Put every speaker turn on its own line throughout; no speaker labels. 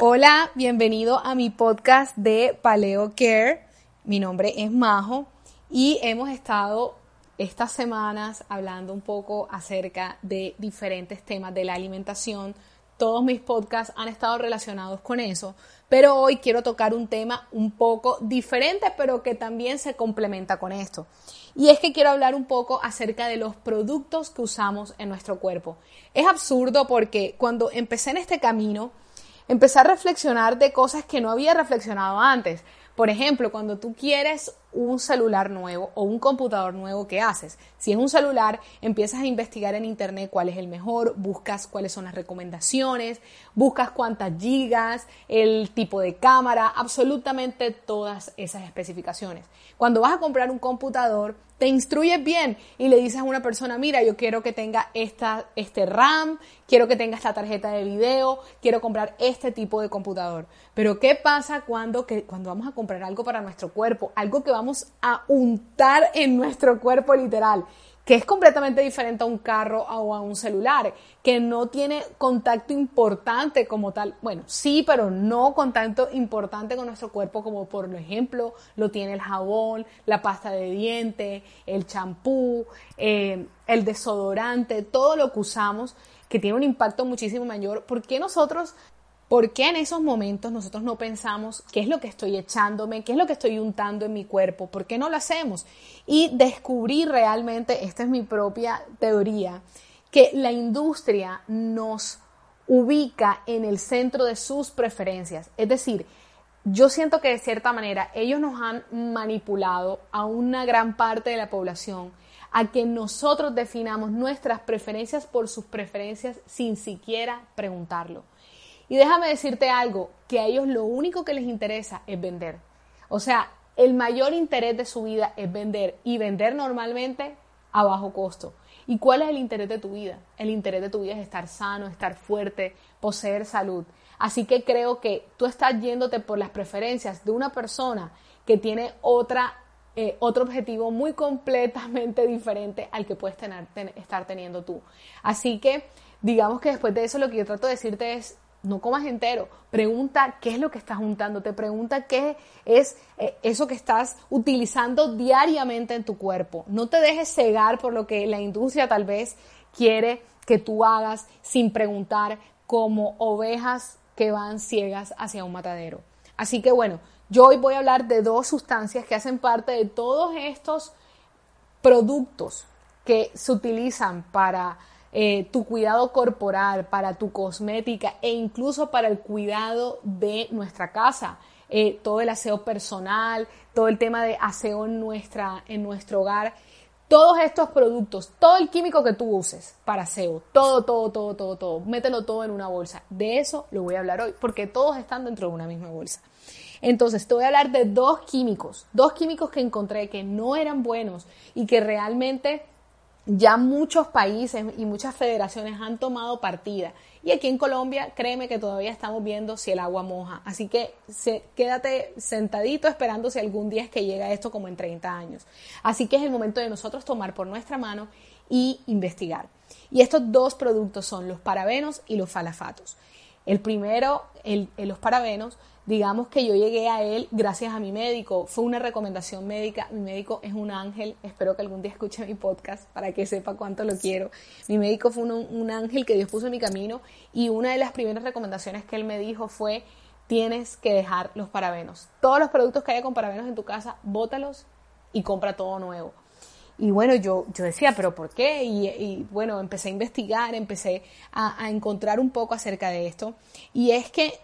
Hola, bienvenido a mi podcast de Paleo Care. Mi nombre es Majo y hemos estado estas semanas hablando un poco acerca de diferentes temas de la alimentación. Todos mis podcasts han estado relacionados con eso, pero hoy quiero tocar un tema un poco diferente, pero que también se complementa con esto. Y es que quiero hablar un poco acerca de los productos que usamos en nuestro cuerpo. Es absurdo porque cuando empecé en este camino, empecé a reflexionar de cosas que no había reflexionado antes. Por ejemplo, cuando tú quieres un celular nuevo o un computador nuevo, ¿qué haces? Si es un celular, empiezas a investigar en internet cuál es el mejor, buscas cuáles son las recomendaciones, buscas cuántas gigas, el tipo de cámara, absolutamente todas esas especificaciones. Cuando vas a comprar un computador, te instruyes bien y le dices a una persona, mira, yo quiero que tenga esta, este RAM, quiero que tenga esta tarjeta de video, quiero comprar este tipo de computador. Pero ¿qué pasa cuando, que, cuando vamos a comprar algo para nuestro cuerpo? Algo que vamos a untar en nuestro cuerpo literal que es completamente diferente a un carro o a un celular, que no tiene contacto importante como tal. Bueno, sí, pero no contacto importante con nuestro cuerpo como por ejemplo lo tiene el jabón, la pasta de diente, el champú, eh, el desodorante, todo lo que usamos que tiene un impacto muchísimo mayor. ¿Por qué nosotros ¿Por qué en esos momentos nosotros no pensamos qué es lo que estoy echándome, qué es lo que estoy untando en mi cuerpo? ¿Por qué no lo hacemos? Y descubrí realmente, esta es mi propia teoría, que la industria nos ubica en el centro de sus preferencias. Es decir, yo siento que de cierta manera ellos nos han manipulado a una gran parte de la población a que nosotros definamos nuestras preferencias por sus preferencias sin siquiera preguntarlo. Y déjame decirte algo, que a ellos lo único que les interesa es vender. O sea, el mayor interés de su vida es vender y vender normalmente a bajo costo. ¿Y cuál es el interés de tu vida? El interés de tu vida es estar sano, estar fuerte, poseer salud. Así que creo que tú estás yéndote por las preferencias de una persona que tiene otra, eh, otro objetivo muy completamente diferente al que puedes tener, estar teniendo tú. Así que digamos que después de eso lo que yo trato de decirte es, no comas entero. Pregunta qué es lo que estás juntando. Te pregunta qué es eh, eso que estás utilizando diariamente en tu cuerpo. No te dejes cegar por lo que la industria tal vez quiere que tú hagas sin preguntar como ovejas que van ciegas hacia un matadero. Así que bueno, yo hoy voy a hablar de dos sustancias que hacen parte de todos estos productos que se utilizan para eh, tu cuidado corporal, para tu cosmética e incluso para el cuidado de nuestra casa. Eh, todo el aseo personal, todo el tema de aseo en, nuestra, en nuestro hogar. Todos estos productos, todo el químico que tú uses para aseo, todo, todo, todo, todo, todo, mételo todo en una bolsa. De eso lo voy a hablar hoy, porque todos están dentro de una misma bolsa. Entonces, te voy a hablar de dos químicos, dos químicos que encontré que no eran buenos y que realmente ya muchos países y muchas federaciones han tomado partida. Y aquí en Colombia, créeme que todavía estamos viendo si el agua moja. Así que quédate sentadito esperando si algún día es que llega esto como en 30 años. Así que es el momento de nosotros tomar por nuestra mano y investigar. Y estos dos productos son los parabenos y los falafatos. El primero, los parabenos, digamos que yo llegué a él gracias a mi médico, fue una recomendación médica, mi médico es un ángel, espero que algún día escuche mi podcast para que sepa cuánto lo quiero. Mi médico fue un, ángel que Dios puso en mi camino y una de las primeras recomendaciones que él me dijo fue tienes que dejar los parabenos. Todos los productos que haya con parabenos en tu casa, bótalos y compra todo nuevo. Y bueno, yo, yo decía, pero ¿por qué? Y, bueno, empecé a investigar, empecé a, encontrar un poco acerca de esto. Y es que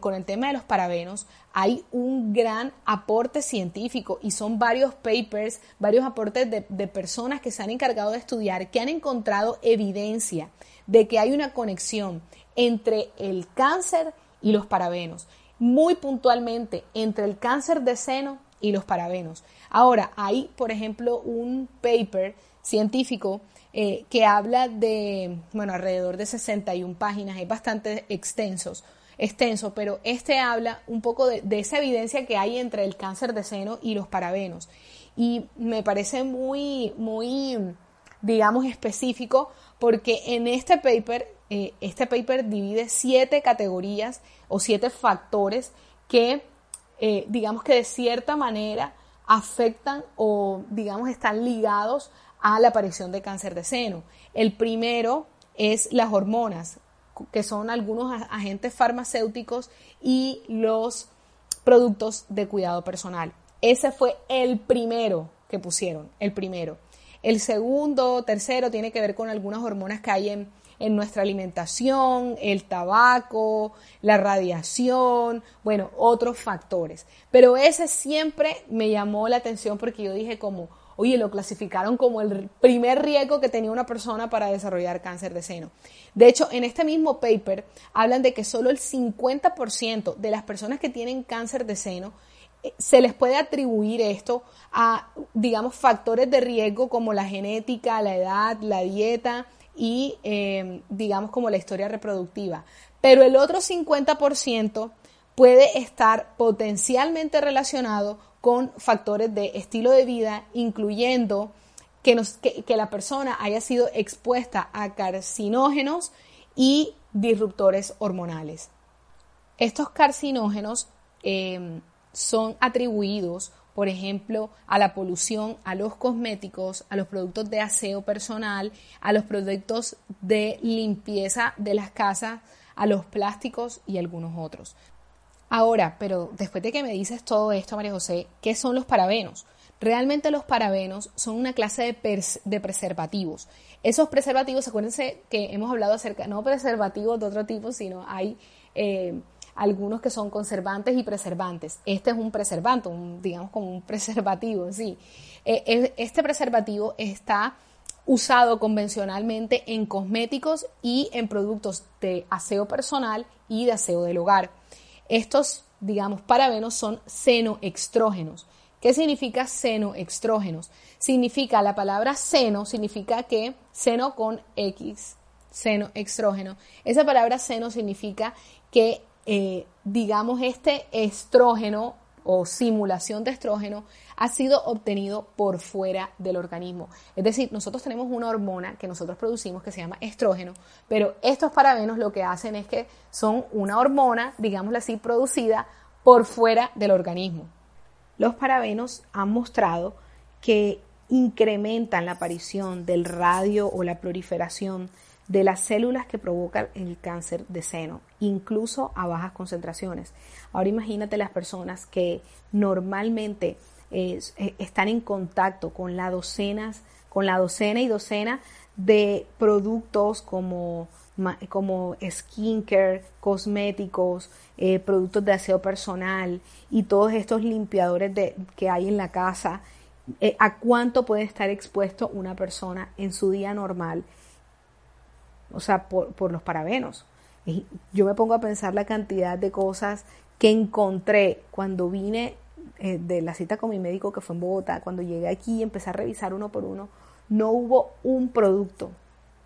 con el tema de los parabenos hay un gran aporte científico y son varios papers, varios aportes de, de personas que se han encargado de estudiar, que han encontrado evidencia de que hay una conexión entre el cáncer y los parabenos. Muy puntualmente entre el cáncer de seno y los parabenos. Ahora, hay, por ejemplo, un paper científico eh, que habla de, bueno, alrededor de 61 páginas, es bastante extenso, pero este habla un poco de, de esa evidencia que hay entre el cáncer de seno y los parabenos. Y me parece muy, muy, digamos, específico porque en este paper, eh, este paper divide siete categorías o siete factores que, eh, digamos que de cierta manera afectan o, digamos, están ligados a la aparición de cáncer de seno. El primero es las hormonas, que son algunos agentes farmacéuticos y los productos de cuidado personal. Ese fue el primero que pusieron, el primero. El segundo, tercero, tiene que ver con algunas hormonas que hay en, en nuestra alimentación, el tabaco, la radiación, bueno, otros factores. Pero ese siempre me llamó la atención porque yo dije como, Oye, lo clasificaron como el primer riesgo que tenía una persona para desarrollar cáncer de seno. De hecho, en este mismo paper hablan de que solo el 50% de las personas que tienen cáncer de seno eh, se les puede atribuir esto a, digamos, factores de riesgo como la genética, la edad, la dieta y, eh, digamos, como la historia reproductiva. Pero el otro 50% puede estar potencialmente relacionado con factores de estilo de vida, incluyendo que, que, la persona haya sido expuesta a carcinógenos y disruptores hormonales. Estos carcinógenos em, son atribuidos, por ejemplo, a la polución, a los cosméticos, a los productos de aseo personal, a los productos de limpieza de las casas, a los plásticos y algunos otros. Ahora, pero después de que me dices todo esto, María José, ¿qué son los parabenos? Realmente los parabenos son una clase de, preservativos. Esos preservativos, acuérdense que hemos hablado acerca, no preservativos de otro tipo, sino hay eh, algunos que son conservantes y preservantes. Este es un preservante, digamos como un preservativo, sí. Eh, este preservativo está usado convencionalmente en cosméticos y en productos de aseo personal y de aseo del hogar. Estos, digamos, parabenos son senoextrógenos. ¿Qué significa senoextrógenos? Significa, la palabra seno significa que seno con X, seno extrógeno. Esa palabra seno significa que, eh, digamos, este estrógeno o simulación de estrógeno ha sido obtenido por fuera del organismo. Es decir, nosotros tenemos una hormona que nosotros producimos que se llama estrógeno, pero estos parabenos lo que hacen es que son una hormona, digámoslo así, producida por fuera del organismo. Los parabenos han mostrado que incrementan la aparición del radio o la proliferación de las células que provocan el cáncer de seno, incluso a bajas concentraciones. Ahora imagínate las personas que normalmente eh, están en contacto con la docenas, con la docena y docena de productos como, como skincare, cosméticos, eh, productos de aseo personal y todos estos limpiadores de, que hay en la casa, eh, a cuánto puede estar expuesto una persona en su día normal, o sea, por, por los parabenos. yo me pongo a pensar la cantidad de cosas que encontré cuando vine eh, de la cita con mi médico que fue en Bogotá, cuando llegué aquí y empecé a revisar uno por uno, no hubo un producto,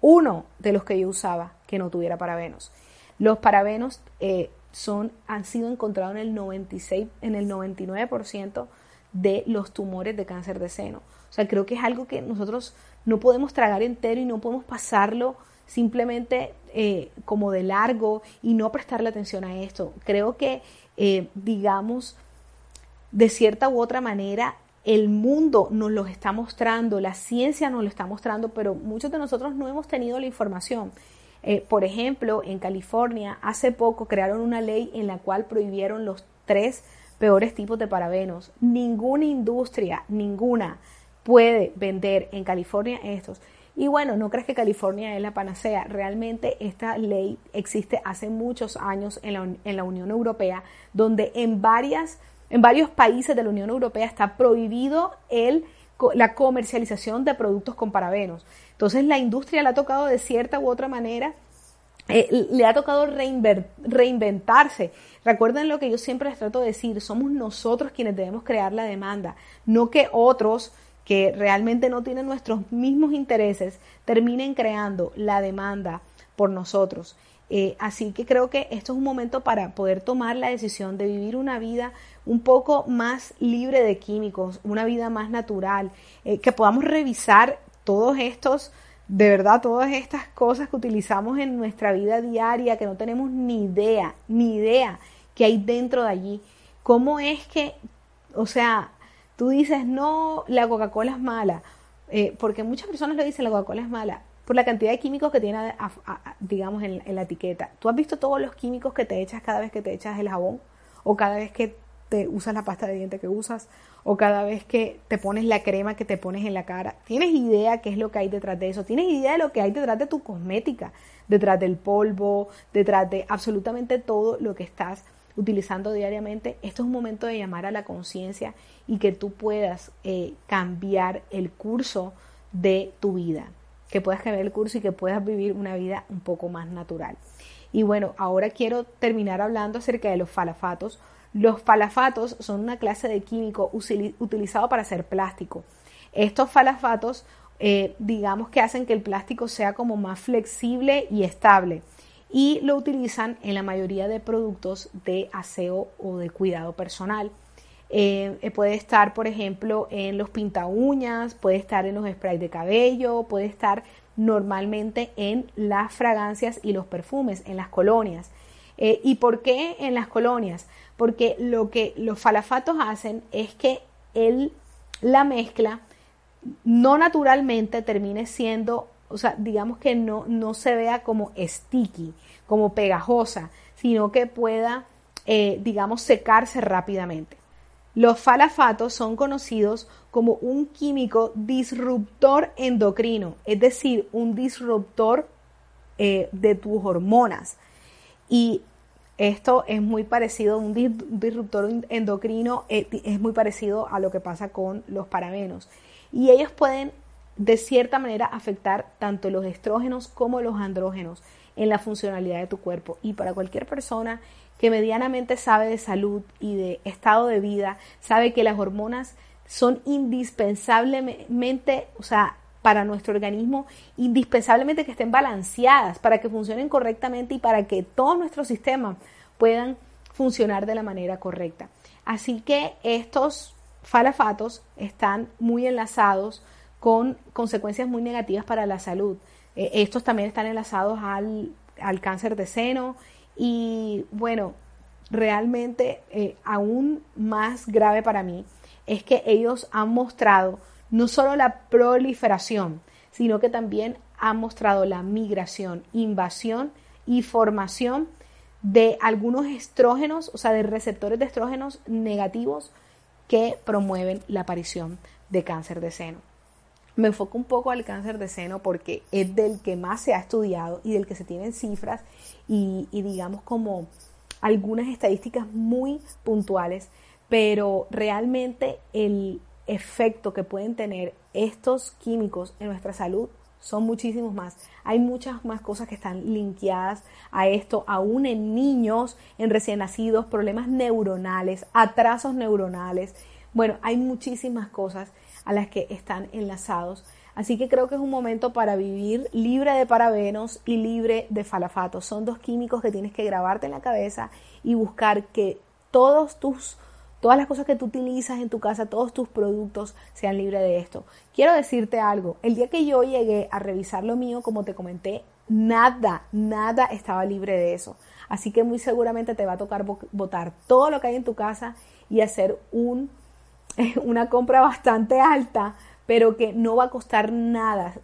uno de los que yo usaba que no tuviera parabenos. Los parabenos eh, son, han sido encontrados en el 96, en el 99% de los tumores de cáncer de seno. O sea, creo que es algo que nosotros no podemos tragar entero y no podemos pasarlo simplemente eh, como de largo y no prestarle atención a esto. Creo que, digamos, de cierta u otra manera el mundo nos lo está mostrando, la ciencia nos lo está mostrando, pero muchos de nosotros no hemos tenido la información. Eh, por ejemplo, en California hace poco crearon una ley en la cual prohibieron los tres peores tipos de parabenos. Ninguna industria, ninguna, puede vender en California estos. Y bueno, no crees que California es la panacea. Realmente esta ley existe hace muchos años en la, Unión Europea, donde en varias en varios países de la Unión Europea está prohibido el, la comercialización de productos con parabenos. Entonces la industria le ha tocado de cierta u otra manera eh, le ha tocado reinventarse. Recuerden lo que yo siempre les trato de decir, somos nosotros quienes debemos crear la demanda, no que otros que realmente no tienen nuestros mismos intereses terminen creando la demanda por nosotros. Eh, así que creo que esto es un momento para poder tomar la decisión de vivir una vida un poco más libre de químicos, una vida más natural, eh, que podamos revisar todos estos, de verdad, todas estas cosas que utilizamos en nuestra vida diaria, que no tenemos ni idea, ni idea que hay dentro de allí. ¿Cómo es que, o sea, tú dices, no, la Coca-Cola es mala? Eh, porque muchas personas lo dicen, la Coca-Cola es mala por la cantidad de químicos que tiene, digamos, en, la etiqueta. ¿Tú has visto todos los químicos que te echas cada vez que te echas el jabón? ¿O cada vez que te usas la pasta de diente que usas? ¿O cada vez que te pones la crema que te pones en la cara? ¿Tienes idea qué es lo que hay detrás de eso? ¿Tienes idea de lo que hay detrás de tu cosmética? Detrás del polvo, detrás de absolutamente todo lo que estás utilizando diariamente. Esto es un momento de llamar a la conciencia y que tú puedas eh, cambiar el curso de tu vida que puedas cambiar el curso y que puedas vivir una vida un poco más natural. Y bueno, ahora quiero terminar hablando acerca de los falafatos. Los falafatos son una clase de químico utilizado para hacer plástico. Estos falafatos, eh, digamos que hacen que el plástico sea como más flexible y estable y lo utilizan en la mayoría de productos de aseo o de cuidado personal. Eh, eh, puede estar, por ejemplo, en los pinta uñas, puede estar en los sprays de cabello, puede estar normalmente en las fragancias y los perfumes, en las colonias. Eh, ¿Y por qué en las colonias? Porque lo que los falafatos hacen es que el, la mezcla no naturalmente termine siendo, o sea, digamos que no, no se vea como sticky, como pegajosa, sino que pueda, digamos, secarse rápidamente. Los falafatos son conocidos como un químico disruptor endocrino, es decir, un disruptor eh, de tus hormonas. Y esto es muy parecido, un disruptor endocrino eh, es muy parecido a lo que pasa con los parabenos. Y ellos pueden, de cierta manera, afectar tanto los estrógenos como los andrógenos en la funcionalidad de tu cuerpo. Y para cualquier persona que medianamente sabe de salud y de estado de vida, sabe que las hormonas son indispensablemente, o sea, para nuestro organismo, indispensablemente que estén balanceadas, para que funcionen correctamente y para que todos nuestros sistemas puedan funcionar de la manera correcta. Así que estos falafatos están muy enlazados con consecuencias muy negativas para la salud. Eh, estos también están enlazados al, al cáncer de seno y bueno, realmente eh, aún más grave para mí es que ellos han mostrado no solo la proliferación, sino que también han mostrado la migración, invasión y formación de algunos estrógenos, o sea, de receptores de estrógenos negativos que promueven la aparición de cáncer de seno. Me enfoco un poco al cáncer de seno porque es del que más se ha estudiado y del que se tienen cifras y, digamos como algunas estadísticas muy puntuales, pero realmente el efecto que pueden tener estos químicos en nuestra salud son muchísimos más. Hay muchas más cosas que están linkeadas a esto, aún en niños, en recién nacidos, problemas neuronales, atrasos neuronales. Bueno, hay muchísimas cosas a las que están enlazados. Así que creo que es un momento para vivir libre de parabenos y libre de falafatos. Son dos químicos que tienes que grabarte en la cabeza y buscar que todos tus todas las cosas que tú utilizas en tu casa, todos tus productos sean libres de esto. Quiero decirte algo, el día que yo llegué a revisar lo mío, como te comenté, nada, nada estaba libre de eso. Así que muy seguramente te va a tocar botar todo lo que hay en tu casa y hacer un una compra bastante alta, pero que no va a costar nada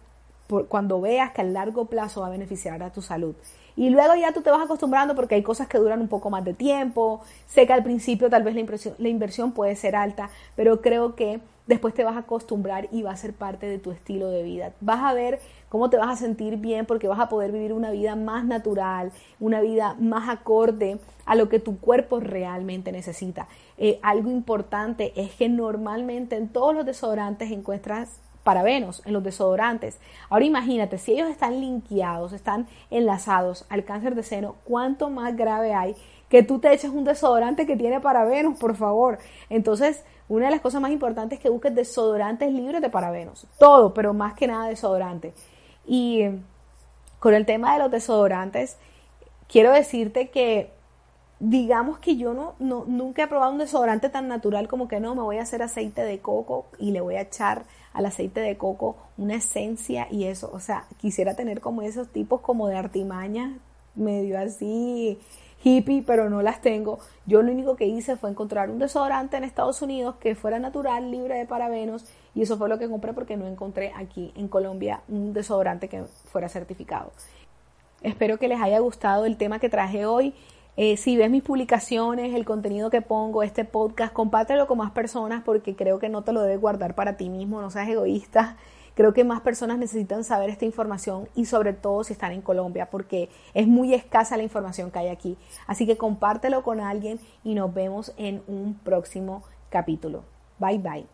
por cuando veas que a largo plazo va a beneficiar a tu salud. Y luego ya tú te vas acostumbrando porque hay cosas que duran un poco más de tiempo. Sé que al principio tal vez la, la inversión puede ser alta, pero creo que después te vas a acostumbrar y va a ser parte de tu estilo de vida. Vas a ver cómo te vas a sentir bien porque vas a poder vivir una vida más natural, una vida más acorde a lo que tu cuerpo realmente necesita. Eh, algo importante es que normalmente en todos los desodorantes encuentras parabenos en los desodorantes. Ahora imagínate, si ellos están linkeados, están enlazados al cáncer de seno, ¿cuánto más grave hay que tú te eches un desodorante que tiene parabenos, por favor? Entonces, una de las cosas más importantes es que busques desodorantes libres de parabenos. Todo, pero más que nada desodorante. Y con el tema de los desodorantes, quiero decirte que digamos que yo no, no, nunca he probado un desodorante tan natural como que no, me voy a hacer aceite de coco y le voy a echar al aceite de coco una esencia y eso, o sea, quisiera tener como esos tipos como de artimaña, medio así hippie, pero no las tengo. Yo lo único que hice fue encontrar un desodorante en Estados Unidos que fuera natural, libre de parabenos, y eso fue lo que compré porque no encontré aquí en Colombia un desodorante que fuera certificado. Espero que les haya gustado el tema que traje hoy. Eh, si ves mis publicaciones, el contenido que pongo, este podcast, compártelo con más personas porque creo que no te lo debes guardar para ti mismo, no seas egoísta. Creo que más personas necesitan saber esta información y sobre todo si están en Colombia porque es muy escasa la información que hay aquí. Así que compártelo con alguien y nos vemos en un próximo capítulo. Bye bye.